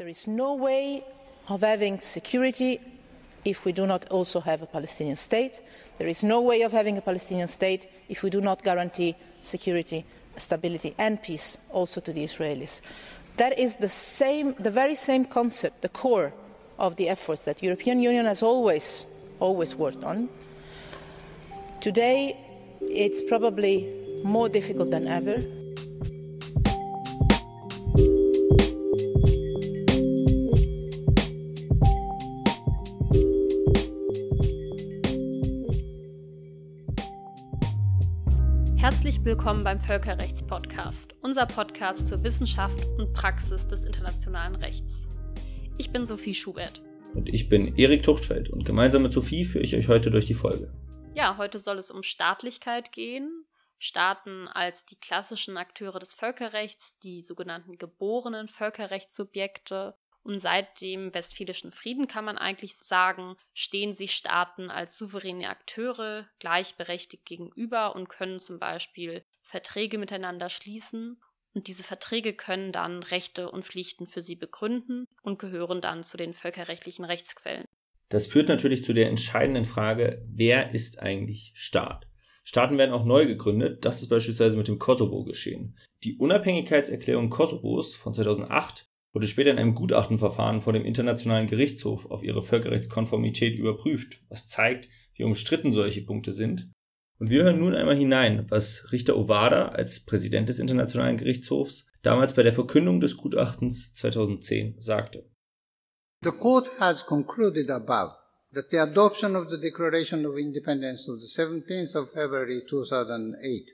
There is no way of having security if we do not also have a Palestinian state. There is no way of having a Palestinian state if we do not guarantee security, stability and peace also to the Israelis. That is the, same, the very same concept, the core of the efforts that the European Union has always, always worked on. Today, it's probably more difficult than ever. Willkommen beim Völkerrechtspodcast, unser Podcast zur Wissenschaft und Praxis des internationalen Rechts. Ich bin Sophie Schubert. Und ich bin Erik Tuchtfeld und gemeinsam mit Sophie führe ich euch heute durch die Folge. Ja, heute soll es um Staatlichkeit gehen. Staaten als die klassischen Akteure des Völkerrechts, die sogenannten geborenen Völkerrechtssubjekte. Und seit dem Westfälischen Frieden kann man eigentlich sagen, stehen sich Staaten als souveräne Akteure gleichberechtigt gegenüber und können zum Beispiel Verträge miteinander schließen. Und diese Verträge können dann Rechte und Pflichten für sie begründen und gehören dann zu den völkerrechtlichen Rechtsquellen. Das führt natürlich zu der entscheidenden Frage, wer ist eigentlich Staat? Staaten werden auch neu gegründet, das ist beispielsweise mit dem Kosovo geschehen. Die Unabhängigkeitserklärung Kosovos von 2008 wurde später in einem Gutachtenverfahren vor dem Internationalen Gerichtshof auf ihre Völkerrechtskonformität überprüft, was zeigt, wie umstritten solche Punkte sind. Und wir hören nun einmal hinein, was Richter Ovada als Präsident des Internationalen Gerichtshofs damals bei der Verkündung des Gutachtens 2010 sagte. The court has concluded above that the adoption of the Declaration of Independence of the 17th of February 2008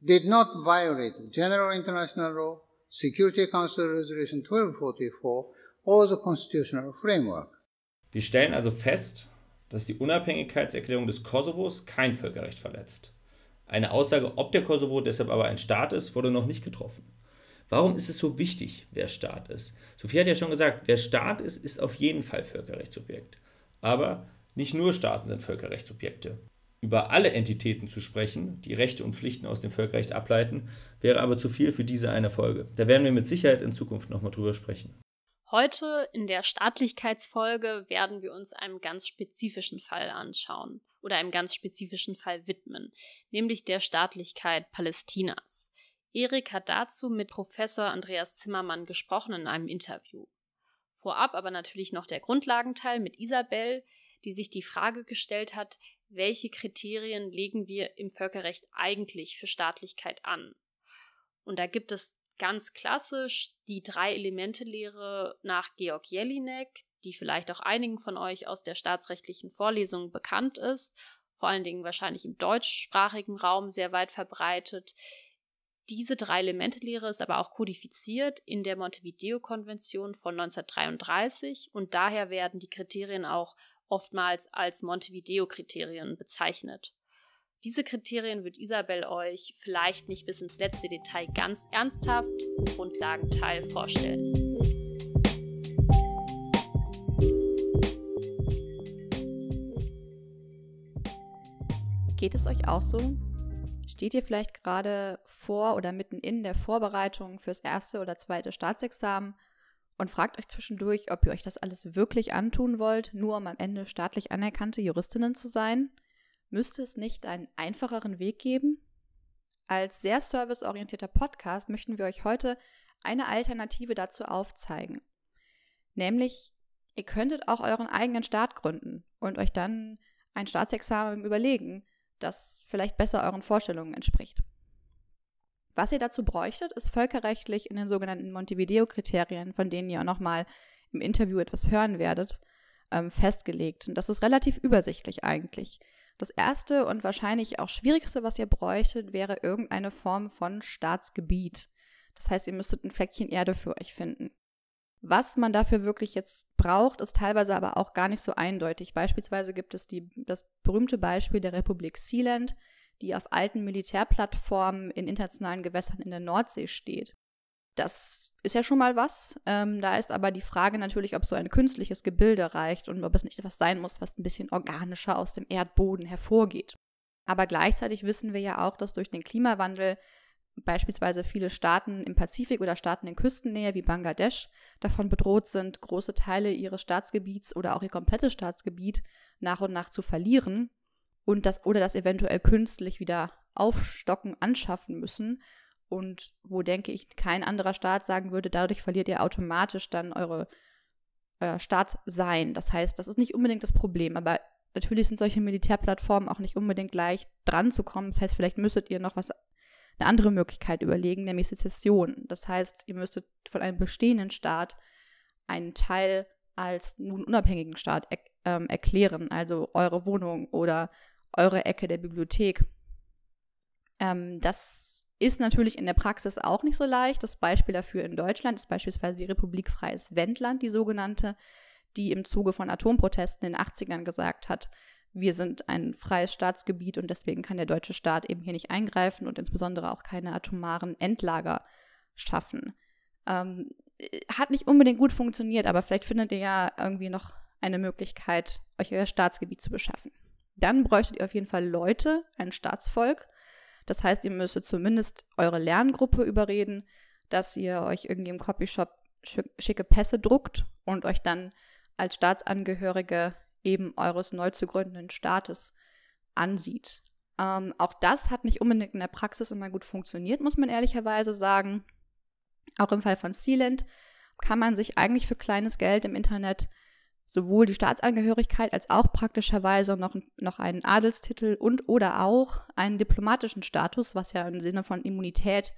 did not violate general international law, Security Council Resolution 1244 or the constitutional framework. Wir stellen also fest, dass die Unabhängigkeitserklärung des Kosovos kein Völkerrecht verletzt. Eine Aussage, ob der Kosovo deshalb aber ein Staat ist, wurde noch nicht getroffen. Warum ist es so wichtig, wer Staat ist? Sophie hat ja schon gesagt, wer Staat ist, ist auf jeden Fall Völkerrechtssubjekt. Aber nicht nur Staaten sind Völkerrechtssubjekte. Über alle Entitäten zu sprechen, die Rechte und Pflichten aus dem Völkerrecht ableiten, wäre aber zu viel für diese eine Folge. Da werden wir mit Sicherheit in Zukunft nochmal drüber sprechen. Heute in der Staatlichkeitsfolge werden wir uns einem ganz spezifischen Fall anschauen oder einem ganz spezifischen Fall widmen, nämlich der Staatlichkeit Palästinas. Erik hat dazu mit Professor Andreas Zimmermann gesprochen in einem Interview. Vorab aber natürlich noch der Grundlagenteil mit Isabel, die sich die Frage gestellt hat, welche Kriterien legen wir im Völkerrecht eigentlich für Staatlichkeit an? Und da gibt es ganz klassisch die Drei-Elemente-Lehre nach Georg Jelinek, die vielleicht auch einigen von euch aus der staatsrechtlichen Vorlesung bekannt ist, vor allen Dingen wahrscheinlich im deutschsprachigen Raum sehr weit verbreitet. Diese Drei-Elemente-Lehre ist aber auch kodifiziert in der Montevideo-Konvention von 1933 und daher werden die Kriterien auch oftmals als Montevideo-Kriterien bezeichnet. Diese Kriterien wird Isabel euch vielleicht nicht bis ins letzte Detail ganz ernsthaft im Grundlagenteil vorstellen. Geht es euch auch so? Steht ihr vielleicht gerade vor oder mitten in der Vorbereitung fürs erste oder zweite Staatsexamen und fragt euch zwischendurch, ob ihr euch das alles wirklich antun wollt, nur um am Ende staatlich anerkannte Juristinnen zu sein? Müsste es nicht einen einfacheren Weg geben? Als sehr serviceorientierter Podcast möchten wir euch heute eine Alternative dazu aufzeigen. Nämlich, ihr könntet auch euren eigenen Staat gründen und euch dann ein Staatsexamen überlegen, das vielleicht besser euren Vorstellungen entspricht. Was ihr dazu bräuchtet, ist völkerrechtlich in den sogenannten Montevideo-Kriterien, von denen ihr auch nochmal im Interview etwas hören werdet, ähm, festgelegt. Und das ist relativ übersichtlich eigentlich. Das erste und wahrscheinlich auch schwierigste, was ihr bräuchtet, wäre irgendeine Form von Staatsgebiet. Das heißt, ihr müsstet ein Fleckchen Erde für euch finden. Was man dafür wirklich jetzt braucht, ist teilweise aber auch gar nicht so eindeutig. Beispielsweise gibt es die, das berühmte Beispiel der Republik Sealand, die auf alten Militärplattformen in internationalen Gewässern in der Nordsee steht. Das ist ja schon mal was. Ähm, da ist aber die Frage natürlich, ob so ein künstliches Gebilde reicht und ob es nicht etwas sein muss, was ein bisschen organischer aus dem Erdboden hervorgeht. Aber gleichzeitig wissen wir ja auch, dass durch den Klimawandel beispielsweise viele Staaten im Pazifik oder Staaten in Küstennähe wie Bangladesch davon bedroht sind, große Teile ihres Staatsgebiets oder auch ihr komplettes Staatsgebiet nach und nach zu verlieren und das oder das eventuell künstlich wieder aufstocken, anschaffen müssen. Und wo denke ich, kein anderer Staat sagen würde, dadurch verliert ihr automatisch dann eure äh, Staat sein. Das heißt, das ist nicht unbedingt das Problem, aber natürlich sind solche Militärplattformen auch nicht unbedingt leicht dran zu kommen. Das heißt, vielleicht müsstet ihr noch was eine andere Möglichkeit überlegen, nämlich Sezession. Das heißt, ihr müsstet von einem bestehenden Staat einen Teil als nun unabhängigen Staat er, ähm, erklären, also eure Wohnung oder eure Ecke der Bibliothek. Ähm, das ist natürlich in der Praxis auch nicht so leicht. Das Beispiel dafür in Deutschland ist beispielsweise die Republik Freies Wendland, die sogenannte, die im Zuge von Atomprotesten in den 80ern gesagt hat, wir sind ein freies Staatsgebiet und deswegen kann der deutsche Staat eben hier nicht eingreifen und insbesondere auch keine atomaren Endlager schaffen. Ähm, hat nicht unbedingt gut funktioniert, aber vielleicht findet ihr ja irgendwie noch eine Möglichkeit, euch euer Staatsgebiet zu beschaffen. Dann bräuchtet ihr auf jeden Fall Leute, ein Staatsvolk. Das heißt, ihr müsstet zumindest eure Lerngruppe überreden, dass ihr euch irgendwie im Copyshop schicke Pässe druckt und euch dann als Staatsangehörige eben eures neu zu gründenden Staates ansieht. Ähm, auch das hat nicht unbedingt in der Praxis immer gut funktioniert, muss man ehrlicherweise sagen. Auch im Fall von Sealand kann man sich eigentlich für kleines Geld im Internet sowohl die Staatsangehörigkeit als auch praktischerweise noch, noch einen Adelstitel und oder auch einen diplomatischen Status, was ja im Sinne von Immunität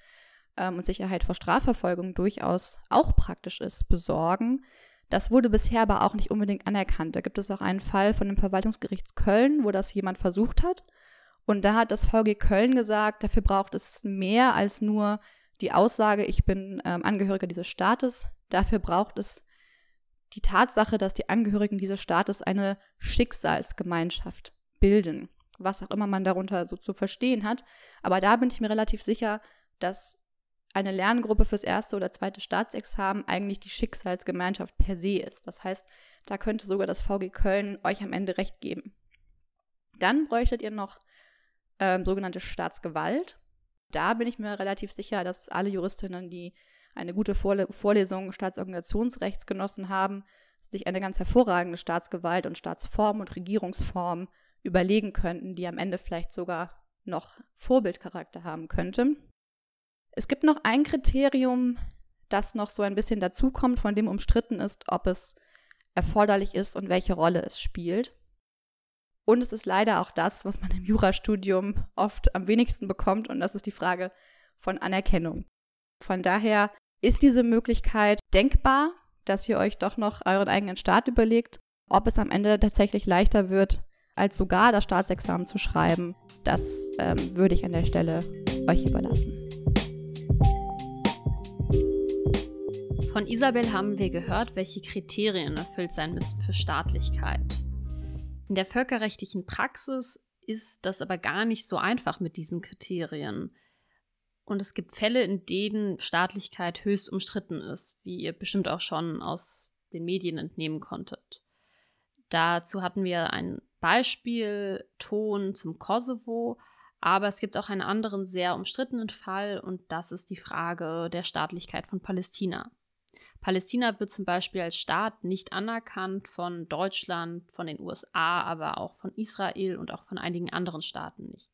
ähm, und Sicherheit vor Strafverfolgung durchaus auch praktisch ist, besorgen. Das wurde bisher aber auch nicht unbedingt anerkannt. Da gibt es auch einen Fall von dem Verwaltungsgericht Köln, wo das jemand versucht hat. Und da hat das VG Köln gesagt, dafür braucht es mehr als nur die Aussage, ich bin ähm, Angehöriger dieses Staates. Dafür braucht es die Tatsache, dass die Angehörigen dieses Staates eine Schicksalsgemeinschaft bilden, was auch immer man darunter so zu verstehen hat. Aber da bin ich mir relativ sicher, dass eine Lerngruppe fürs erste oder zweite Staatsexamen eigentlich die Schicksalsgemeinschaft per se ist. Das heißt, da könnte sogar das VG Köln euch am Ende recht geben. Dann bräuchtet ihr noch ähm, sogenannte Staatsgewalt. Da bin ich mir relativ sicher, dass alle Juristinnen, die eine gute Vorle Vorlesung Staatsorganisationsrechts genossen haben, sich eine ganz hervorragende Staatsgewalt und Staatsform und Regierungsform überlegen könnten, die am Ende vielleicht sogar noch Vorbildcharakter haben könnte. Es gibt noch ein Kriterium, das noch so ein bisschen dazukommt, von dem umstritten ist, ob es erforderlich ist und welche Rolle es spielt. Und es ist leider auch das, was man im Jurastudium oft am wenigsten bekommt, und das ist die Frage von Anerkennung. Von daher ist diese Möglichkeit denkbar, dass ihr euch doch noch euren eigenen Staat überlegt. Ob es am Ende tatsächlich leichter wird, als sogar das Staatsexamen zu schreiben, das ähm, würde ich an der Stelle euch überlassen. Von Isabel haben wir gehört, welche Kriterien erfüllt sein müssen für Staatlichkeit. In der völkerrechtlichen Praxis ist das aber gar nicht so einfach mit diesen Kriterien. Und es gibt Fälle, in denen Staatlichkeit höchst umstritten ist, wie ihr bestimmt auch schon aus den Medien entnehmen konntet. Dazu hatten wir ein Beispiel Ton zum Kosovo, aber es gibt auch einen anderen sehr umstrittenen Fall und das ist die Frage der Staatlichkeit von Palästina. Palästina wird zum Beispiel als Staat nicht anerkannt von Deutschland, von den USA, aber auch von Israel und auch von einigen anderen Staaten nicht.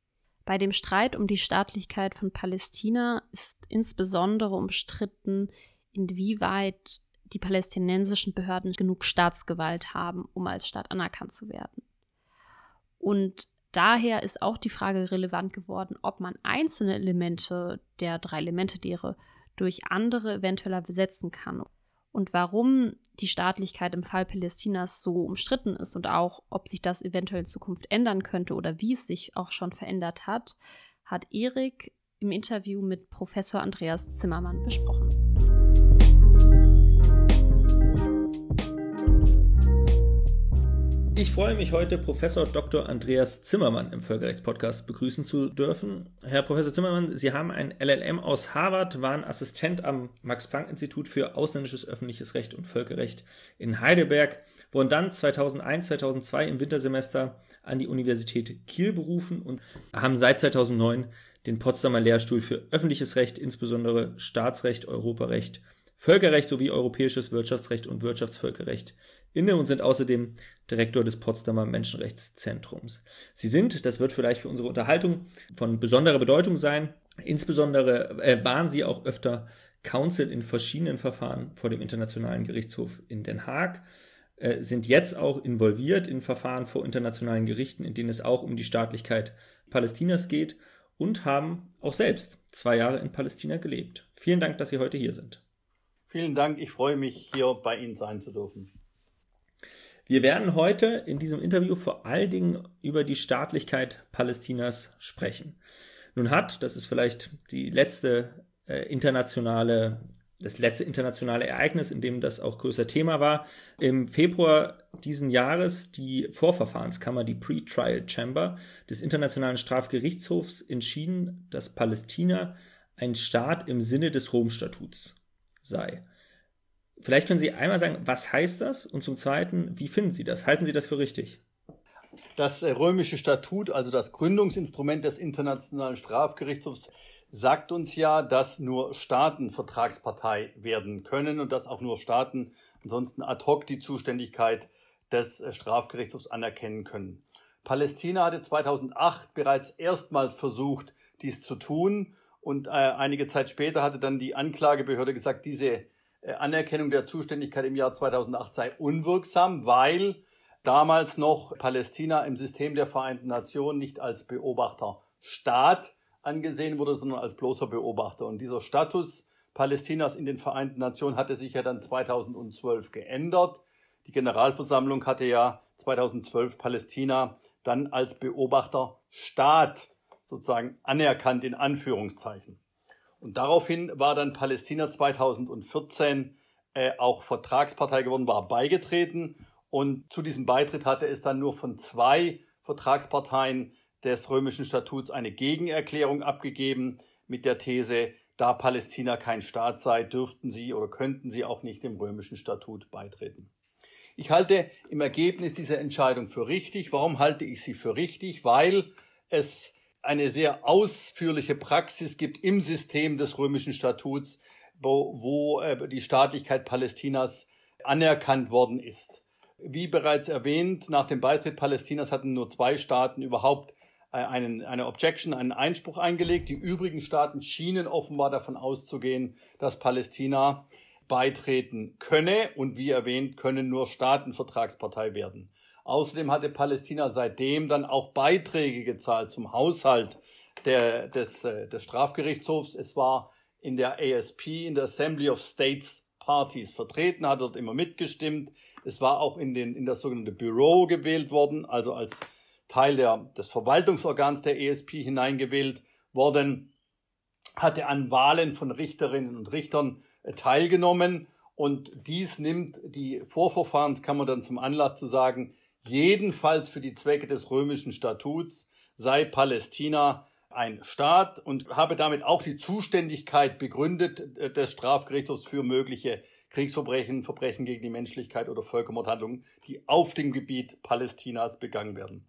Bei dem Streit um die Staatlichkeit von Palästina ist insbesondere umstritten, inwieweit die palästinensischen Behörden genug Staatsgewalt haben, um als Staat anerkannt zu werden. Und daher ist auch die Frage relevant geworden, ob man einzelne Elemente der drei Elemente-Lehre durch andere eventuell ersetzen kann und warum die Staatlichkeit im Fall Palästinas so umstritten ist und auch, ob sich das eventuell in Zukunft ändern könnte oder wie es sich auch schon verändert hat, hat Erik im Interview mit Professor Andreas Zimmermann besprochen. Ich freue mich heute, Professor Dr. Andreas Zimmermann im Völkerrechtspodcast begrüßen zu dürfen. Herr Professor Zimmermann, Sie haben ein LLM aus Harvard, waren Assistent am Max-Planck-Institut für ausländisches öffentliches Recht und Völkerrecht in Heidelberg, wurden dann 2001, 2002 im Wintersemester an die Universität Kiel berufen und haben seit 2009 den Potsdamer Lehrstuhl für öffentliches Recht, insbesondere Staatsrecht, Europarecht, Völkerrecht sowie europäisches Wirtschaftsrecht und Wirtschaftsvölkerrecht inne und sind außerdem Direktor des Potsdamer Menschenrechtszentrums. Sie sind, das wird vielleicht für unsere Unterhaltung von besonderer Bedeutung sein, insbesondere äh, waren Sie auch öfter Counsel in verschiedenen Verfahren vor dem Internationalen Gerichtshof in Den Haag, äh, sind jetzt auch involviert in Verfahren vor internationalen Gerichten, in denen es auch um die Staatlichkeit Palästinas geht und haben auch selbst zwei Jahre in Palästina gelebt. Vielen Dank, dass Sie heute hier sind. Vielen Dank, ich freue mich, hier bei Ihnen sein zu dürfen. Wir werden heute in diesem Interview vor allen Dingen über die Staatlichkeit Palästinas sprechen. Nun hat, das ist vielleicht die letzte äh, internationale das letzte internationale Ereignis, in dem das auch größer Thema war. Im Februar diesen Jahres die Vorverfahrenskammer, die Pre-Trial Chamber des Internationalen Strafgerichtshofs entschieden, dass Palästina ein Staat im Sinne des Rom-Statuts sei. Vielleicht können Sie einmal sagen, was heißt das? Und zum Zweiten, wie finden Sie das? Halten Sie das für richtig? Das äh, römische Statut, also das Gründungsinstrument des Internationalen Strafgerichtshofs, sagt uns ja, dass nur Staaten Vertragspartei werden können und dass auch nur Staaten ansonsten ad hoc die Zuständigkeit des äh, Strafgerichtshofs anerkennen können. Palästina hatte 2008 bereits erstmals versucht, dies zu tun und äh, einige Zeit später hatte dann die Anklagebehörde gesagt, diese äh, Anerkennung der Zuständigkeit im Jahr 2008 sei unwirksam, weil damals noch Palästina im System der Vereinten Nationen nicht als Beobachterstaat angesehen wurde, sondern als bloßer Beobachter. Und dieser Status Palästinas in den Vereinten Nationen hatte sich ja dann 2012 geändert. Die Generalversammlung hatte ja 2012 Palästina dann als Beobachterstaat sozusagen anerkannt in Anführungszeichen. Und daraufhin war dann Palästina 2014 äh, auch Vertragspartei geworden, war beigetreten. Und zu diesem Beitritt hatte es dann nur von zwei Vertragsparteien des römischen Statuts eine Gegenerklärung abgegeben mit der These, da Palästina kein Staat sei, dürften sie oder könnten sie auch nicht dem römischen Statut beitreten. Ich halte im Ergebnis diese Entscheidung für richtig. Warum halte ich sie für richtig? Weil es eine sehr ausführliche Praxis gibt im System des römischen Statuts, wo, wo äh, die Staatlichkeit Palästinas anerkannt worden ist. Wie bereits erwähnt, nach dem Beitritt Palästinas hatten nur zwei Staaten überhaupt äh, einen, eine Objection, einen Einspruch eingelegt. Die übrigen Staaten schienen offenbar davon auszugehen, dass Palästina beitreten könne und wie erwähnt, können nur Staaten Vertragspartei werden. Außerdem hatte Palästina seitdem dann auch Beiträge gezahlt zum Haushalt der, des, äh, des Strafgerichtshofs. Es war in der ASP, in der Assembly of States Parties vertreten, hat dort immer mitgestimmt. Es war auch in, den, in das sogenannte Bureau gewählt worden, also als Teil der, des Verwaltungsorgans der ESP hineingewählt worden, hatte an Wahlen von Richterinnen und Richtern teilgenommen. Und dies nimmt die Vorverfahrenskammer dann zum Anlass zu sagen, jedenfalls für die Zwecke des römischen Statuts sei Palästina ein Staat und habe damit auch die Zuständigkeit begründet äh, des Strafgerichtshofs für mögliche Kriegsverbrechen, Verbrechen gegen die Menschlichkeit oder Völkermordhandlungen, die auf dem Gebiet Palästinas begangen werden.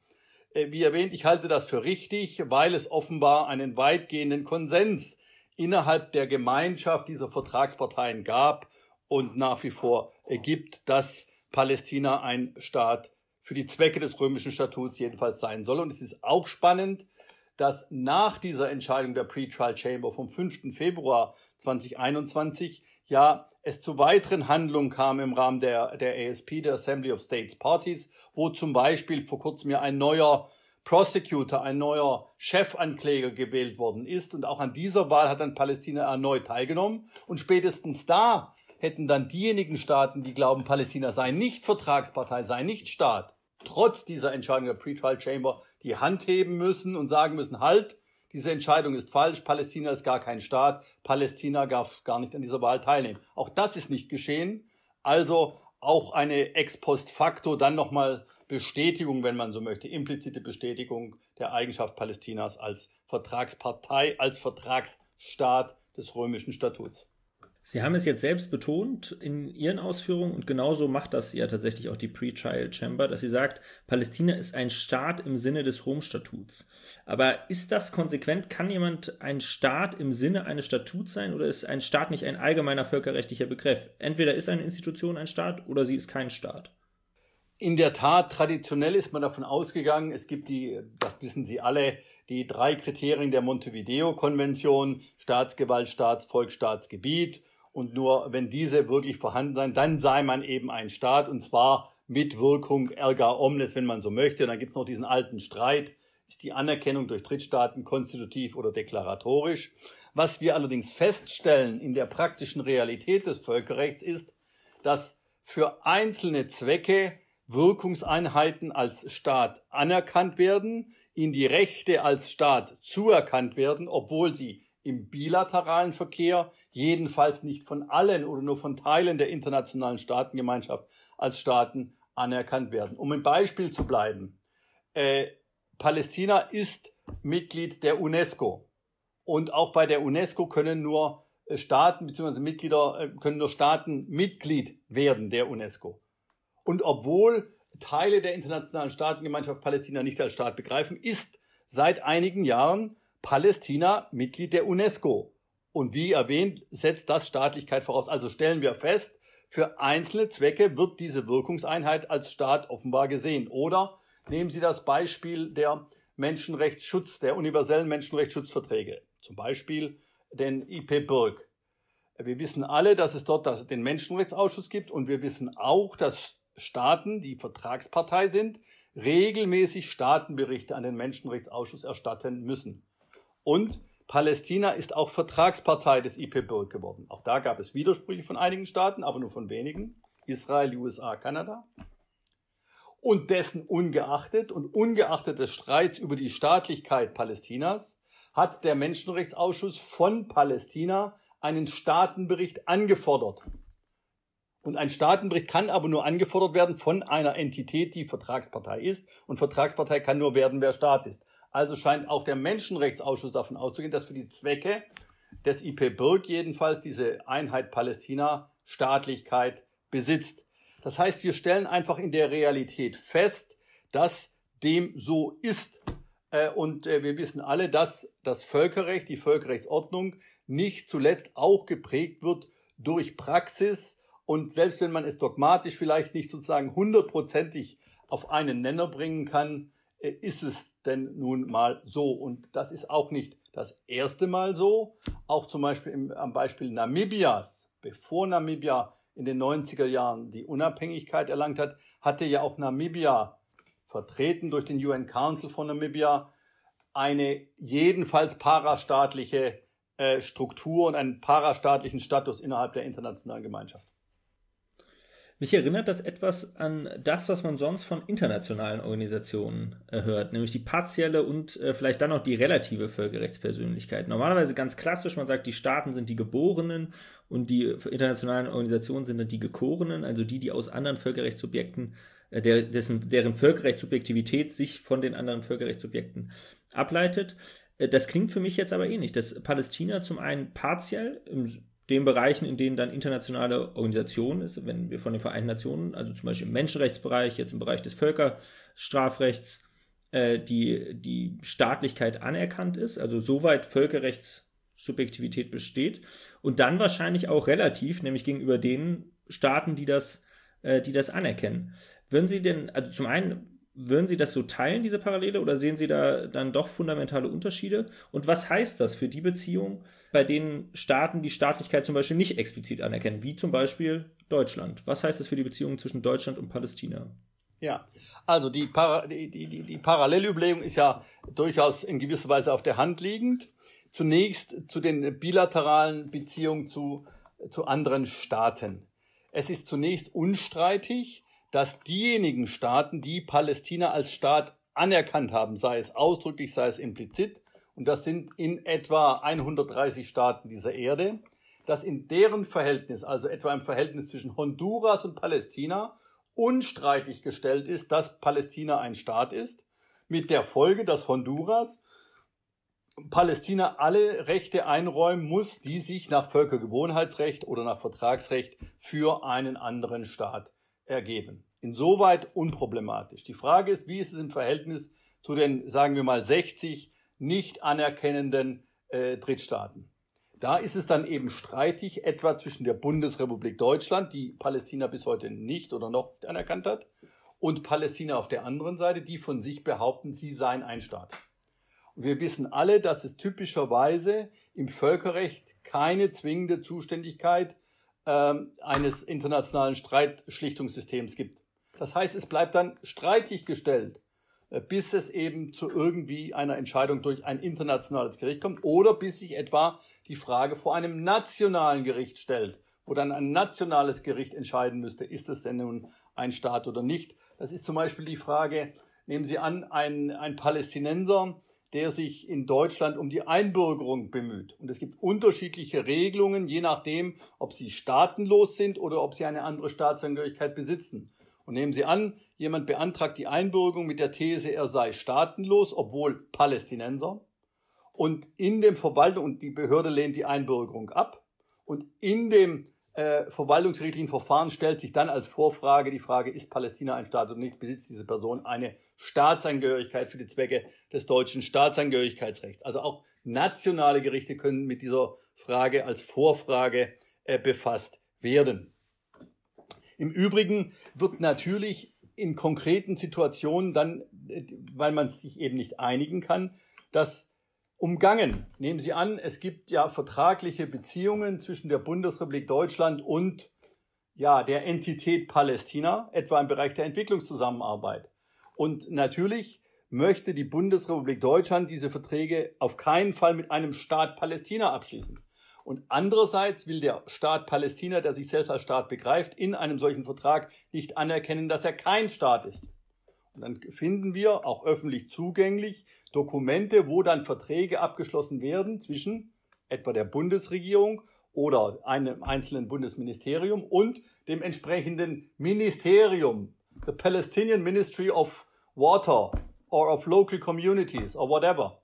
Äh, wie erwähnt, ich halte das für richtig, weil es offenbar einen weitgehenden Konsens innerhalb der Gemeinschaft dieser Vertragsparteien gab und nach wie vor gibt, dass Palästina ein Staat für die Zwecke des römischen Statuts jedenfalls sein soll. Und es ist auch spannend, dass nach dieser Entscheidung der Pre-Trial Chamber vom 5. Februar 2021 ja es zu weiteren Handlungen kam im Rahmen der, der ASP, der Assembly of States Parties, wo zum Beispiel vor kurzem ja ein neuer Prosecutor, ein neuer Chefankläger gewählt worden ist. Und auch an dieser Wahl hat dann Palästina erneut teilgenommen. Und spätestens da hätten dann diejenigen Staaten, die glauben, Palästina sei nicht Vertragspartei, sei nicht Staat, trotz dieser Entscheidung der Pre-Trial Chamber die Hand heben müssen und sagen müssen, halt, diese Entscheidung ist falsch, Palästina ist gar kein Staat, Palästina darf gar nicht an dieser Wahl teilnehmen. Auch das ist nicht geschehen. Also auch eine ex post facto dann nochmal Bestätigung, wenn man so möchte, implizite Bestätigung der Eigenschaft Palästinas als Vertragspartei, als Vertragsstaat des römischen Statuts. Sie haben es jetzt selbst betont in Ihren Ausführungen und genauso macht das ja tatsächlich auch die Pre-Trial Chamber, dass sie sagt, Palästina ist ein Staat im Sinne des Rom-Statuts. Aber ist das konsequent? Kann jemand ein Staat im Sinne eines Statuts sein oder ist ein Staat nicht ein allgemeiner völkerrechtlicher Begriff? Entweder ist eine Institution ein Staat oder sie ist kein Staat. In der Tat, traditionell ist man davon ausgegangen, es gibt die, das wissen Sie alle, die drei Kriterien der Montevideo-Konvention, Staatsgewalt, Staatsvolk, Staatsgebiet. Und nur wenn diese wirklich vorhanden seien, dann sei man eben ein Staat und zwar mit Wirkung erga omnes, wenn man so möchte. Und dann gibt es noch diesen alten Streit, ist die Anerkennung durch Drittstaaten konstitutiv oder deklaratorisch. Was wir allerdings feststellen in der praktischen Realität des Völkerrechts ist, dass für einzelne Zwecke Wirkungseinheiten als Staat anerkannt werden, ihnen die Rechte als Staat zuerkannt werden, obwohl sie im bilateralen Verkehr jedenfalls nicht von allen oder nur von Teilen der internationalen Staatengemeinschaft als Staaten anerkannt werden. Um ein Beispiel zu bleiben, äh, Palästina ist Mitglied der UNESCO und auch bei der UNESCO können nur äh, Staaten bzw. Mitglieder äh, können nur Staaten Mitglied werden der UNESCO. Und obwohl Teile der internationalen Staatengemeinschaft Palästina nicht als Staat begreifen, ist seit einigen Jahren Palästina Mitglied der UNESCO. Und wie erwähnt, setzt das Staatlichkeit voraus. Also stellen wir fest, für einzelne Zwecke wird diese Wirkungseinheit als Staat offenbar gesehen. Oder nehmen Sie das Beispiel der Menschenrechtsschutz, der universellen Menschenrechtsschutzverträge. Zum Beispiel den IP Birk. Wir wissen alle, dass es dort den Menschenrechtsausschuss gibt und wir wissen auch, dass Staaten, die Vertragspartei sind, regelmäßig Staatenberichte an den Menschenrechtsausschuss erstatten müssen. Und Palästina ist auch Vertragspartei des IP-Birg geworden. Auch da gab es Widersprüche von einigen Staaten, aber nur von wenigen. Israel, USA, Kanada. Und dessen ungeachtet und ungeachtet des Streits über die Staatlichkeit Palästinas hat der Menschenrechtsausschuss von Palästina einen Staatenbericht angefordert. Und ein Staatenbericht kann aber nur angefordert werden von einer Entität, die Vertragspartei ist. Und Vertragspartei kann nur werden, wer Staat ist. Also scheint auch der Menschenrechtsausschuss davon auszugehen, dass für die Zwecke des IP Birg jedenfalls diese Einheit Palästina Staatlichkeit besitzt. Das heißt, wir stellen einfach in der Realität fest, dass dem so ist. Äh, und äh, wir wissen alle, dass das Völkerrecht, die Völkerrechtsordnung nicht zuletzt auch geprägt wird durch Praxis. Und selbst wenn man es dogmatisch vielleicht nicht sozusagen hundertprozentig auf einen Nenner bringen kann, äh, ist es denn nun mal so? Und das ist auch nicht das erste Mal so. Auch zum Beispiel im, am Beispiel Namibias, bevor Namibia in den 90er Jahren die Unabhängigkeit erlangt hat, hatte ja auch Namibia, vertreten durch den UN Council von Namibia, eine jedenfalls parastaatliche äh, Struktur und einen parastaatlichen Status innerhalb der internationalen Gemeinschaft. Mich erinnert das etwas an das, was man sonst von internationalen Organisationen äh, hört, nämlich die partielle und äh, vielleicht dann noch die relative Völkerrechtspersönlichkeit. Normalerweise ganz klassisch, man sagt, die Staaten sind die Geborenen und die internationalen Organisationen sind dann die Gekorenen, also die, die aus anderen Völkerrechtssubjekten, äh, der, dessen, deren Völkerrechtssubjektivität sich von den anderen Völkerrechtssubjekten ableitet. Äh, das klingt für mich jetzt aber ähnlich, dass Palästina zum einen partiell im den Bereichen, in denen dann internationale Organisationen ist, wenn wir von den Vereinten Nationen, also zum Beispiel im Menschenrechtsbereich, jetzt im Bereich des Völkerstrafrechts, äh, die, die Staatlichkeit anerkannt ist, also soweit Völkerrechtssubjektivität besteht und dann wahrscheinlich auch relativ, nämlich gegenüber den Staaten, die das, äh, die das anerkennen. Würden Sie denn, also zum einen würden Sie das so teilen, diese Parallele, oder sehen Sie da dann doch fundamentale Unterschiede? Und was heißt das für die Beziehung, bei denen Staaten die Staatlichkeit zum Beispiel nicht explizit anerkennen, wie zum Beispiel Deutschland? Was heißt das für die Beziehung zwischen Deutschland und Palästina? Ja, also die, Para die, die, die Parallelüberlegung ist ja durchaus in gewisser Weise auf der Hand liegend. Zunächst zu den bilateralen Beziehungen zu, zu anderen Staaten. Es ist zunächst unstreitig, dass diejenigen Staaten, die Palästina als Staat anerkannt haben, sei es ausdrücklich, sei es implizit, und das sind in etwa 130 Staaten dieser Erde, dass in deren Verhältnis, also etwa im Verhältnis zwischen Honduras und Palästina, unstreitig gestellt ist, dass Palästina ein Staat ist, mit der Folge, dass Honduras Palästina alle Rechte einräumen muss, die sich nach Völkergewohnheitsrecht oder nach Vertragsrecht für einen anderen Staat ergeben. Insoweit unproblematisch. Die Frage ist, wie ist es im Verhältnis zu den, sagen wir mal, 60 nicht anerkennenden äh, Drittstaaten? Da ist es dann eben streitig, etwa zwischen der Bundesrepublik Deutschland, die Palästina bis heute nicht oder noch nicht anerkannt hat, und Palästina auf der anderen Seite, die von sich behaupten, sie seien ein Staat. Und wir wissen alle, dass es typischerweise im Völkerrecht keine zwingende Zuständigkeit eines internationalen Streitschlichtungssystems gibt. Das heißt, es bleibt dann streitig gestellt, äh, bis es eben zu irgendwie einer Entscheidung durch ein internationales Gericht kommt oder bis sich etwa die Frage vor einem nationalen Gericht stellt, wo dann ein nationales Gericht entscheiden müsste, ist es denn nun ein Staat oder nicht. Das ist zum Beispiel die Frage, nehmen Sie an, ein, ein Palästinenser, der sich in Deutschland um die Einbürgerung bemüht. Und es gibt unterschiedliche Regelungen, je nachdem, ob sie staatenlos sind oder ob sie eine andere Staatsangehörigkeit besitzen. Und nehmen Sie an, jemand beantragt die Einbürgerung mit der These, er sei staatenlos, obwohl Palästinenser. Und in dem Verwaltung, und die Behörde lehnt die Einbürgerung ab. Und in dem äh, verwaltungsrechtlichen Verfahren stellt sich dann als Vorfrage die Frage, ist Palästina ein Staat oder nicht, besitzt diese Person eine Staatsangehörigkeit für die Zwecke des deutschen Staatsangehörigkeitsrechts. Also auch nationale Gerichte können mit dieser Frage als Vorfrage äh, befasst werden. Im Übrigen wird natürlich in konkreten Situationen dann, äh, weil man sich eben nicht einigen kann, das umgangen. Nehmen Sie an, es gibt ja vertragliche Beziehungen zwischen der Bundesrepublik Deutschland und ja, der Entität Palästina, etwa im Bereich der Entwicklungszusammenarbeit. Und natürlich möchte die Bundesrepublik Deutschland diese Verträge auf keinen Fall mit einem Staat Palästina abschließen. Und andererseits will der Staat Palästina, der sich selbst als Staat begreift, in einem solchen Vertrag nicht anerkennen, dass er kein Staat ist. Und dann finden wir auch öffentlich zugänglich Dokumente, wo dann Verträge abgeschlossen werden zwischen etwa der Bundesregierung oder einem einzelnen Bundesministerium und dem entsprechenden Ministerium, the Palestinian Ministry of Water or of Local Communities or whatever.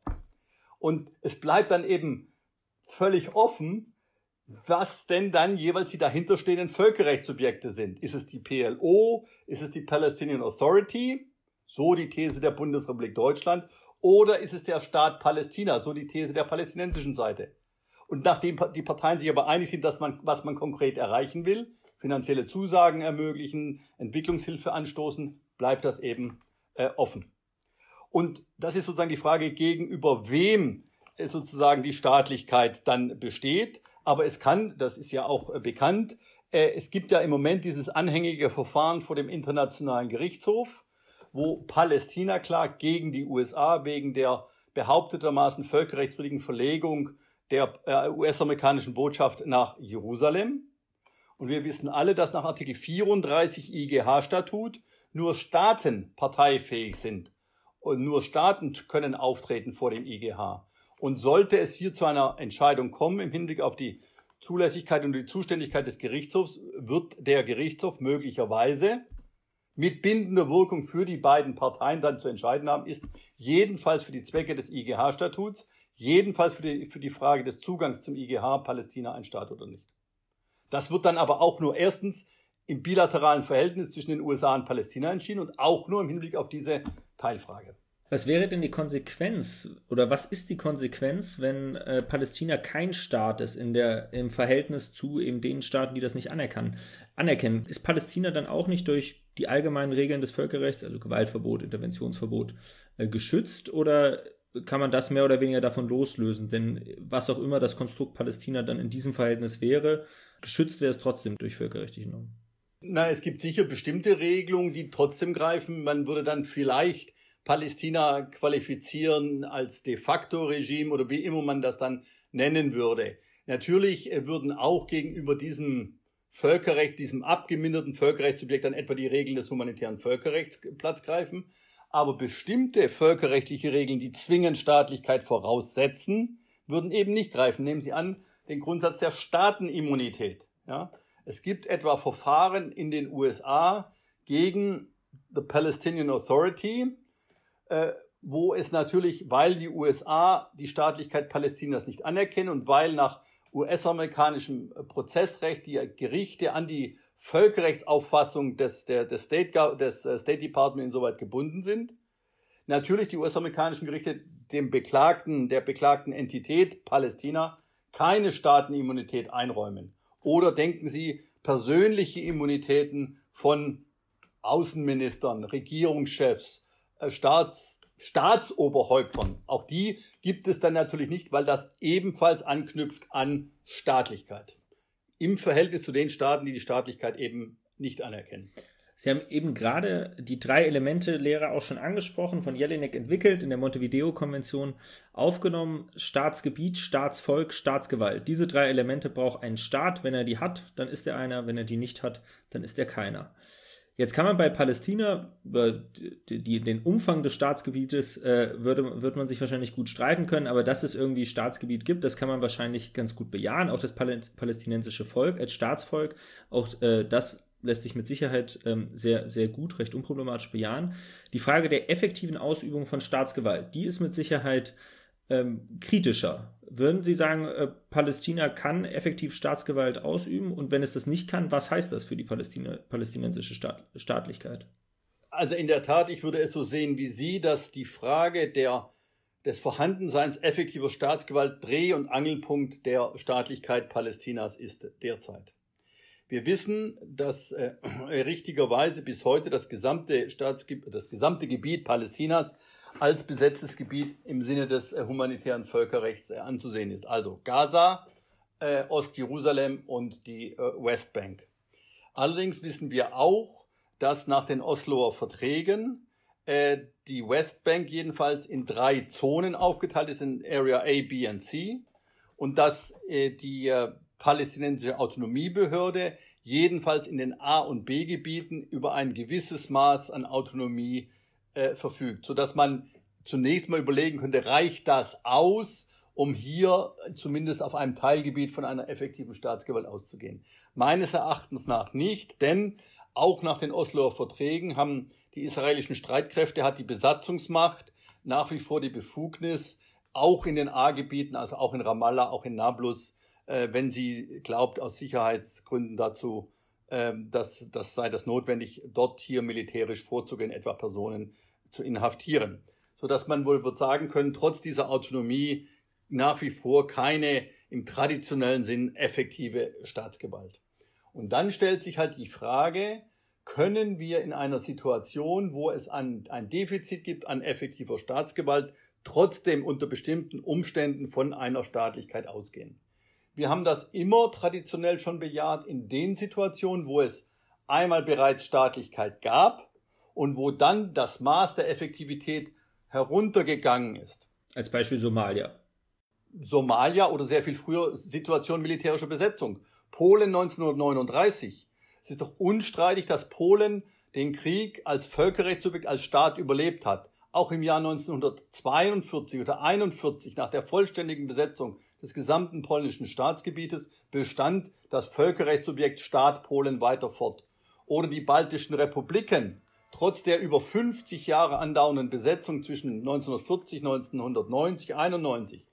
Und es bleibt dann eben völlig offen, was denn dann jeweils die dahinterstehenden Völkerrechtssubjekte sind. Ist es die PLO? Ist es die Palestinian Authority? So die These der Bundesrepublik Deutschland. Oder ist es der Staat Palästina? So die These der palästinensischen Seite. Und nachdem die Parteien sich aber einig sind, dass man, was man konkret erreichen will, finanzielle Zusagen ermöglichen, Entwicklungshilfe anstoßen, bleibt das eben äh, offen. Und das ist sozusagen die Frage, gegenüber wem äh, sozusagen die Staatlichkeit dann besteht. Aber es kann, das ist ja auch äh, bekannt, äh, es gibt ja im Moment dieses anhängige Verfahren vor dem Internationalen Gerichtshof wo Palästina klagt gegen die USA wegen der behauptetermaßen völkerrechtswidrigen Verlegung der äh, US-amerikanischen Botschaft nach Jerusalem. Und wir wissen alle, dass nach Artikel 34 IGH-Statut nur Staaten parteifähig sind. Und nur Staaten können auftreten vor dem IGH. Und sollte es hier zu einer Entscheidung kommen im Hinblick auf die Zulässigkeit und die Zuständigkeit des Gerichtshofs, wird der Gerichtshof möglicherweise mit bindender Wirkung für die beiden Parteien dann zu entscheiden haben, ist jedenfalls für die Zwecke des IGH-Statuts, jedenfalls für die, für die Frage des Zugangs zum IGH Palästina ein Staat oder nicht. Das wird dann aber auch nur erstens im bilateralen Verhältnis zwischen den USA und Palästina entschieden und auch nur im Hinblick auf diese Teilfrage. Was wäre denn die Konsequenz oder was ist die Konsequenz, wenn äh, Palästina kein Staat ist in der, im Verhältnis zu eben den Staaten, die das nicht anerkennen? anerkennen? Ist Palästina dann auch nicht durch die allgemeinen Regeln des Völkerrechts, also Gewaltverbot, Interventionsverbot, äh, geschützt oder kann man das mehr oder weniger davon loslösen? Denn was auch immer das Konstrukt Palästina dann in diesem Verhältnis wäre, geschützt wäre es trotzdem durch völkerrechtliche Normen. Na, es gibt sicher bestimmte Regelungen, die trotzdem greifen. Man würde dann vielleicht Palästina qualifizieren als de facto Regime oder wie immer man das dann nennen würde. Natürlich äh, würden auch gegenüber diesem Völkerrecht, diesem abgeminderten Völkerrechtssubjekt dann etwa die Regeln des humanitären Völkerrechts Platz greifen. Aber bestimmte völkerrechtliche Regeln, die zwingend Staatlichkeit voraussetzen, würden eben nicht greifen. Nehmen Sie an den Grundsatz der Staatenimmunität. Ja? Es gibt etwa Verfahren in den USA gegen the Palestinian Authority, wo es natürlich, weil die USA die Staatlichkeit Palästinas nicht anerkennen und weil nach US-amerikanischem Prozessrecht die Gerichte an die Völkerrechtsauffassung des, der, des, State, des äh, State Department insoweit gebunden sind, natürlich die US-amerikanischen Gerichte dem Beklagten, der beklagten Entität Palästina keine Staatenimmunität einräumen. Oder denken Sie persönliche Immunitäten von Außenministern, Regierungschefs, äh, Staats, Staatsoberhäuptern. Auch die gibt es dann natürlich nicht, weil das ebenfalls anknüpft an Staatlichkeit. Im Verhältnis zu den Staaten, die die Staatlichkeit eben nicht anerkennen. Sie haben eben gerade die drei Elemente Lehre auch schon angesprochen, von Jelinek entwickelt, in der Montevideo-Konvention aufgenommen. Staatsgebiet, Staatsvolk, Staatsgewalt. Diese drei Elemente braucht ein Staat. Wenn er die hat, dann ist er einer. Wenn er die nicht hat, dann ist er keiner. Jetzt kann man bei Palästina über die, die, den Umfang des Staatsgebietes äh, würde, würde man sich wahrscheinlich gut streiten können, aber dass es irgendwie Staatsgebiet gibt, das kann man wahrscheinlich ganz gut bejahen. Auch das palästinensische Volk als Staatsvolk, auch äh, das lässt sich mit Sicherheit ähm, sehr, sehr gut, recht unproblematisch bejahen. Die Frage der effektiven Ausübung von Staatsgewalt, die ist mit Sicherheit ähm, kritischer. Würden Sie sagen, äh, Palästina kann effektiv Staatsgewalt ausüben? Und wenn es das nicht kann, was heißt das für die Palästina, palästinensische Staat, Staatlichkeit? Also in der Tat, ich würde es so sehen wie Sie, dass die Frage der, des Vorhandenseins effektiver Staatsgewalt Dreh- und Angelpunkt der Staatlichkeit Palästinas ist derzeit. Wir wissen, dass äh, richtigerweise bis heute das gesamte, Staatsge das gesamte Gebiet Palästinas als besetztes Gebiet im Sinne des äh, humanitären Völkerrechts äh, anzusehen ist. Also Gaza, äh, Ostjerusalem und die äh, Westbank. Allerdings wissen wir auch, dass nach den Osloer Verträgen die Westbank jedenfalls in drei Zonen aufgeteilt ist, in Area A, B und C. Und dass die palästinensische Autonomiebehörde jedenfalls in den A- und B-Gebieten über ein gewisses Maß an Autonomie äh, verfügt, sodass man zunächst mal überlegen könnte, reicht das aus, um hier zumindest auf einem Teilgebiet von einer effektiven Staatsgewalt auszugehen? Meines Erachtens nach nicht, denn auch nach den Osloer Verträgen haben die israelischen Streitkräfte, hat die Besatzungsmacht nach wie vor die Befugnis, auch in den A-Gebieten, also auch in Ramallah, auch in Nablus, äh, wenn sie glaubt, aus Sicherheitsgründen dazu, äh, dass das sei das notwendig, dort hier militärisch vorzugehen, etwa Personen zu inhaftieren. Sodass man wohl wird sagen können, trotz dieser Autonomie nach wie vor keine im traditionellen Sinn effektive Staatsgewalt. Und dann stellt sich halt die Frage, können wir in einer Situation, wo es ein, ein Defizit gibt an effektiver Staatsgewalt, trotzdem unter bestimmten Umständen von einer Staatlichkeit ausgehen? Wir haben das immer traditionell schon bejaht in den Situationen, wo es einmal bereits Staatlichkeit gab und wo dann das Maß der Effektivität heruntergegangen ist. Als Beispiel Somalia. Somalia oder sehr viel früher Situation militärischer Besetzung. Polen 1939. Es ist doch unstreitig, dass Polen den Krieg als Völkerrechtssubjekt, als Staat überlebt hat auch im Jahr 1942 oder 41 nach der vollständigen Besetzung des gesamten polnischen Staatsgebietes bestand das Völkerrechtssubjekt Staat Polen weiter fort. Oder die baltischen Republiken, trotz der über 50 Jahre andauernden Besetzung zwischen 1940, 1990, 91,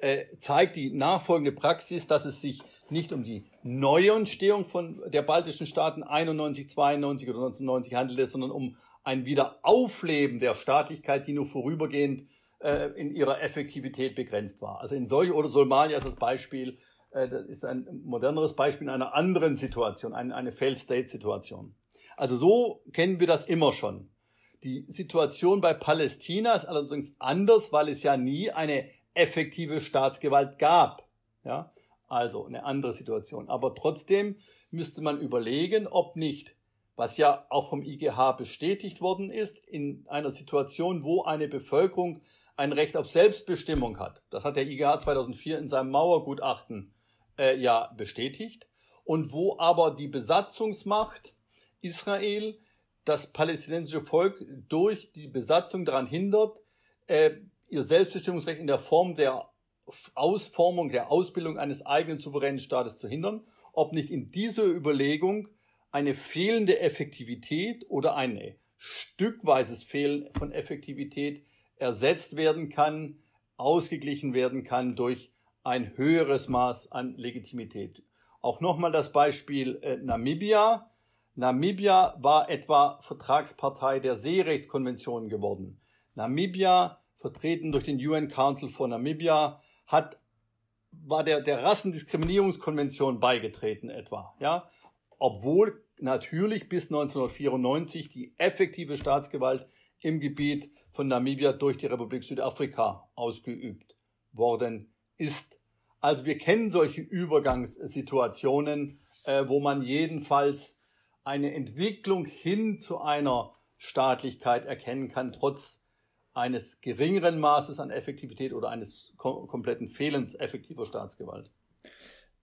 äh, zeigt die nachfolgende Praxis, dass es sich nicht um die Neuentstehung von der baltischen Staaten 91, 92 oder 1990 handelt, sondern um ein Wiederaufleben der Staatlichkeit, die nur vorübergehend äh, in ihrer Effektivität begrenzt war. Also in solch oder Somalia ist das Beispiel, äh, das ist ein moderneres Beispiel in einer anderen Situation, eine, eine Failed State Situation. Also so kennen wir das immer schon. Die Situation bei Palästina ist allerdings anders, weil es ja nie eine effektive Staatsgewalt gab. Ja, also eine andere Situation. Aber trotzdem müsste man überlegen, ob nicht was ja auch vom IGH bestätigt worden ist, in einer Situation, wo eine Bevölkerung ein Recht auf Selbstbestimmung hat. Das hat der IGH 2004 in seinem Mauergutachten äh, ja bestätigt. Und wo aber die Besatzungsmacht Israel das palästinensische Volk durch die Besatzung daran hindert, äh, ihr Selbstbestimmungsrecht in der Form der Ausformung, der Ausbildung eines eigenen souveränen Staates zu hindern, ob nicht in dieser Überlegung eine fehlende Effektivität oder ein stückweises Fehlen von Effektivität ersetzt werden kann, ausgeglichen werden kann durch ein höheres Maß an Legitimität. Auch nochmal das Beispiel äh, Namibia. Namibia war etwa Vertragspartei der Seerechtskonvention geworden. Namibia, vertreten durch den UN Council for Namibia, hat, war der, der Rassendiskriminierungskonvention beigetreten etwa, ja. Obwohl natürlich bis 1994 die effektive Staatsgewalt im Gebiet von Namibia durch die Republik Südafrika ausgeübt worden ist. Also wir kennen solche Übergangssituationen, äh, wo man jedenfalls eine Entwicklung hin zu einer Staatlichkeit erkennen kann, trotz eines geringeren Maßes an Effektivität oder eines kom kompletten Fehlens effektiver Staatsgewalt.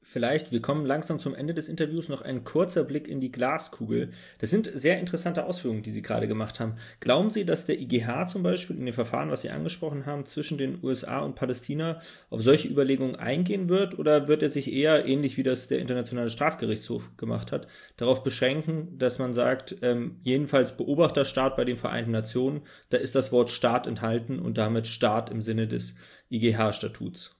Vielleicht, wir kommen langsam zum Ende des Interviews, noch ein kurzer Blick in die Glaskugel. Das sind sehr interessante Ausführungen, die Sie gerade gemacht haben. Glauben Sie, dass der IGH zum Beispiel in dem Verfahren, was Sie angesprochen haben, zwischen den USA und Palästina auf solche Überlegungen eingehen wird? Oder wird er sich eher, ähnlich wie das der Internationale Strafgerichtshof gemacht hat, darauf beschränken, dass man sagt, ähm, jedenfalls Beobachterstaat bei den Vereinten Nationen, da ist das Wort Staat enthalten und damit Staat im Sinne des IGH-Statuts?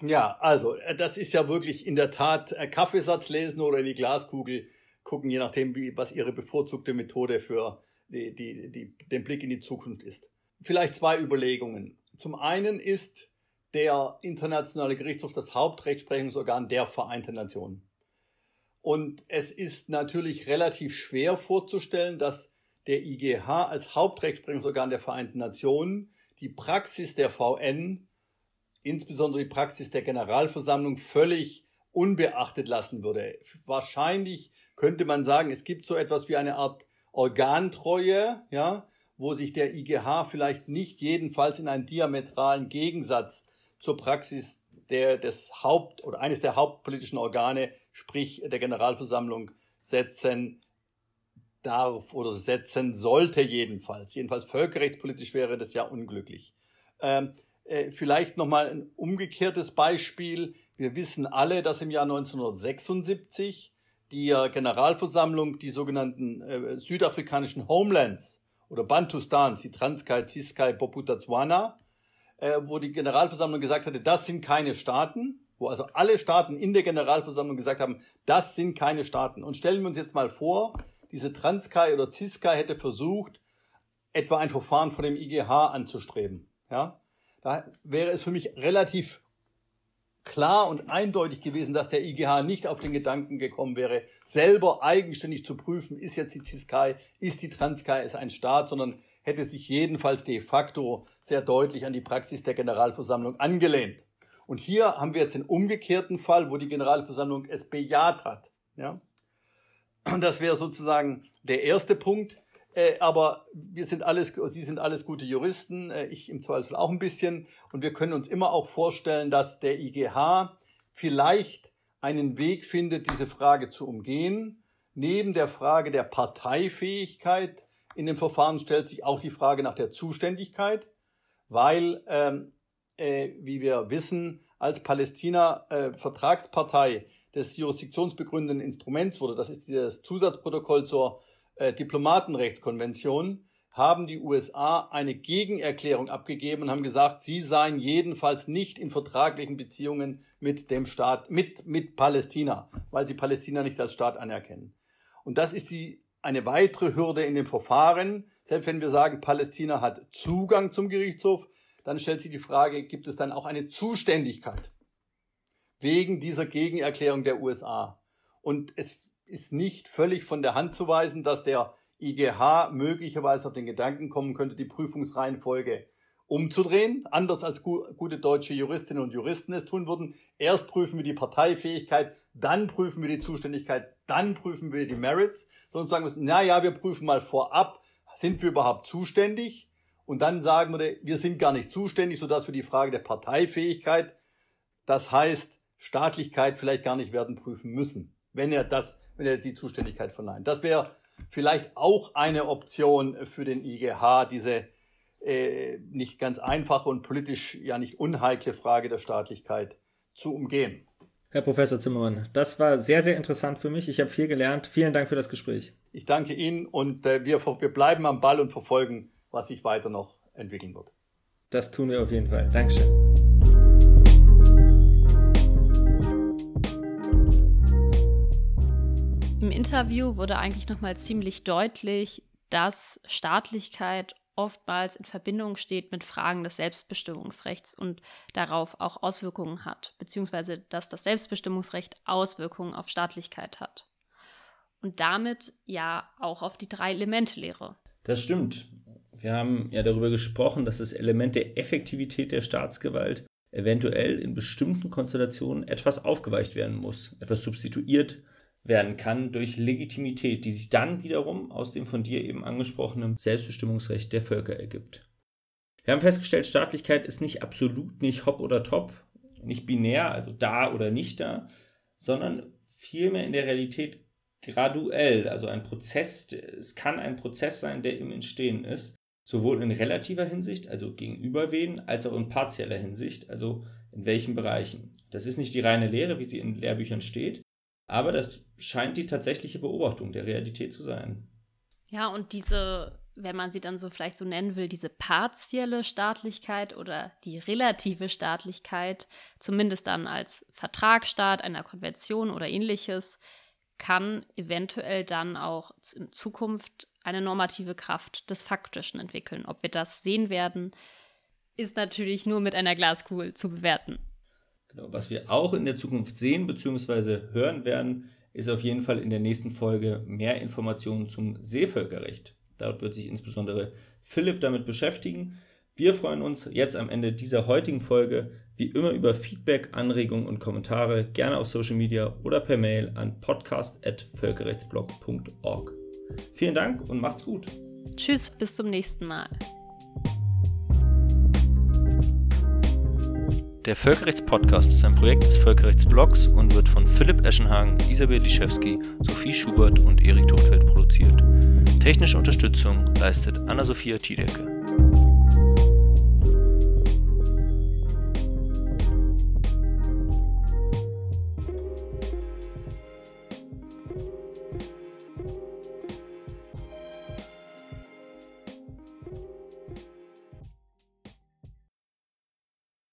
Ja, also äh, das ist ja wirklich in der Tat äh, Kaffeesatz lesen oder in die Glaskugel gucken, je nachdem, wie, was Ihre bevorzugte Methode für die, die, die, den Blick in die Zukunft ist. Vielleicht zwei Überlegungen. Zum einen ist der Internationale Gerichtshof das Hauptrechtsprechungsorgan der Vereinten Nationen. Und es ist natürlich relativ schwer vorzustellen, dass der IGH als Hauptrechtsprechungsorgan der Vereinten Nationen die Praxis der VN insbesondere die Praxis der Generalversammlung völlig unbeachtet lassen würde. Wahrscheinlich könnte man sagen, es gibt so etwas wie eine Art Organtreue, ja, wo sich der IGH vielleicht nicht jedenfalls in einen diametralen Gegensatz zur Praxis der, des Haupt- oder eines der hauptpolitischen Organe, sprich der Generalversammlung, setzen darf oder setzen sollte jedenfalls. Jedenfalls völkerrechtspolitisch wäre das ja unglücklich. Ähm, äh, vielleicht nochmal ein umgekehrtes Beispiel. Wir wissen alle, dass im Jahr 1976 die Generalversammlung die sogenannten äh, südafrikanischen Homelands oder Bantustans, die Transkai, Ziskai, Bophuthatswana, äh, wo die Generalversammlung gesagt hatte, das sind keine Staaten, wo also alle Staaten in der Generalversammlung gesagt haben, das sind keine Staaten. Und stellen wir uns jetzt mal vor, diese Transkai oder Ziskai hätte versucht, etwa ein Verfahren vor dem IGH anzustreben. Ja? Da wäre es für mich relativ klar und eindeutig gewesen, dass der IGH nicht auf den Gedanken gekommen wäre, selber eigenständig zu prüfen, ist jetzt die Ziskai, ist die Transkai, ist ein Staat, sondern hätte sich jedenfalls de facto sehr deutlich an die Praxis der Generalversammlung angelehnt. Und hier haben wir jetzt den umgekehrten Fall, wo die Generalversammlung es bejaht hat. Ja? Und das wäre sozusagen der erste Punkt. Äh, aber wir sind alles, Sie sind alles gute Juristen, äh, ich im Zweifel auch ein bisschen. Und wir können uns immer auch vorstellen, dass der IGH vielleicht einen Weg findet, diese Frage zu umgehen. Neben der Frage der Parteifähigkeit in dem Verfahren stellt sich auch die Frage nach der Zuständigkeit, weil, ähm, äh, wie wir wissen, als Palästina äh, Vertragspartei des jurisdiktionsbegründenden Instruments wurde, das ist das Zusatzprotokoll zur äh, Diplomatenrechtskonvention haben die USA eine Gegenerklärung abgegeben und haben gesagt, sie seien jedenfalls nicht in vertraglichen Beziehungen mit dem Staat, mit, mit Palästina, weil sie Palästina nicht als Staat anerkennen. Und das ist die, eine weitere Hürde in dem Verfahren. Selbst wenn wir sagen, Palästina hat Zugang zum Gerichtshof, dann stellt sich die Frage, gibt es dann auch eine Zuständigkeit wegen dieser Gegenerklärung der USA? Und es ist nicht völlig von der Hand zu weisen, dass der IGH möglicherweise auf den Gedanken kommen könnte, die Prüfungsreihenfolge umzudrehen, anders als gu gute deutsche Juristinnen und Juristen es tun würden. Erst prüfen wir die Parteifähigkeit, dann prüfen wir die Zuständigkeit, dann prüfen wir die Merits, sondern sagen wir, na ja, wir prüfen mal vorab, sind wir überhaupt zuständig? Und dann sagen wir, wir sind gar nicht zuständig, sodass wir die Frage der Parteifähigkeit, das heißt Staatlichkeit, vielleicht gar nicht werden prüfen müssen wenn er das, wenn er die Zuständigkeit verneint. Das wäre vielleicht auch eine Option für den IGH, diese äh, nicht ganz einfache und politisch ja nicht unheikle Frage der Staatlichkeit zu umgehen. Herr Professor Zimmermann, das war sehr, sehr interessant für mich. Ich habe viel gelernt. Vielen Dank für das Gespräch. Ich danke Ihnen und äh, wir, wir bleiben am Ball und verfolgen, was sich weiter noch entwickeln wird. Das tun wir auf jeden Fall. Dankeschön. Interview wurde eigentlich nochmal ziemlich deutlich, dass Staatlichkeit oftmals in Verbindung steht mit Fragen des Selbstbestimmungsrechts und darauf auch Auswirkungen hat, beziehungsweise dass das Selbstbestimmungsrecht Auswirkungen auf Staatlichkeit hat. Und damit ja auch auf die drei Elemente-Lehre. Das stimmt. Wir haben ja darüber gesprochen, dass das Element der Effektivität der Staatsgewalt eventuell in bestimmten Konstellationen etwas aufgeweicht werden muss, etwas substituiert werden kann durch Legitimität, die sich dann wiederum aus dem von dir eben angesprochenen Selbstbestimmungsrecht der Völker ergibt. Wir haben festgestellt, Staatlichkeit ist nicht absolut, nicht hopp oder top, nicht binär, also da oder nicht da, sondern vielmehr in der Realität graduell, also ein Prozess, es kann ein Prozess sein, der im Entstehen ist, sowohl in relativer Hinsicht, also gegenüber wen, als auch in partieller Hinsicht, also in welchen Bereichen. Das ist nicht die reine Lehre, wie sie in Lehrbüchern steht, aber das scheint die tatsächliche Beobachtung der Realität zu sein. Ja, und diese, wenn man sie dann so vielleicht so nennen will, diese partielle Staatlichkeit oder die relative Staatlichkeit, zumindest dann als Vertragsstaat einer Konvention oder ähnliches, kann eventuell dann auch in Zukunft eine normative Kraft des Faktischen entwickeln. Ob wir das sehen werden, ist natürlich nur mit einer Glaskugel zu bewerten. Genau, was wir auch in der Zukunft sehen bzw. hören werden, ist auf jeden Fall in der nächsten Folge mehr Informationen zum Seevölkerrecht. Dort wird sich insbesondere Philipp damit beschäftigen. Wir freuen uns jetzt am Ende dieser heutigen Folge wie immer über Feedback, Anregungen und Kommentare, gerne auf Social Media oder per Mail an podcast.völkerrechtsblog.org. Vielen Dank und macht's gut. Tschüss, bis zum nächsten Mal. Der Völkerrechtspodcast ist ein Projekt des Völkerrechtsblogs und wird von Philipp Eschenhagen, Isabel Liszewski, Sophie Schubert und Erik Todfeld produziert. Technische Unterstützung leistet Anna-Sophia Tiedecke.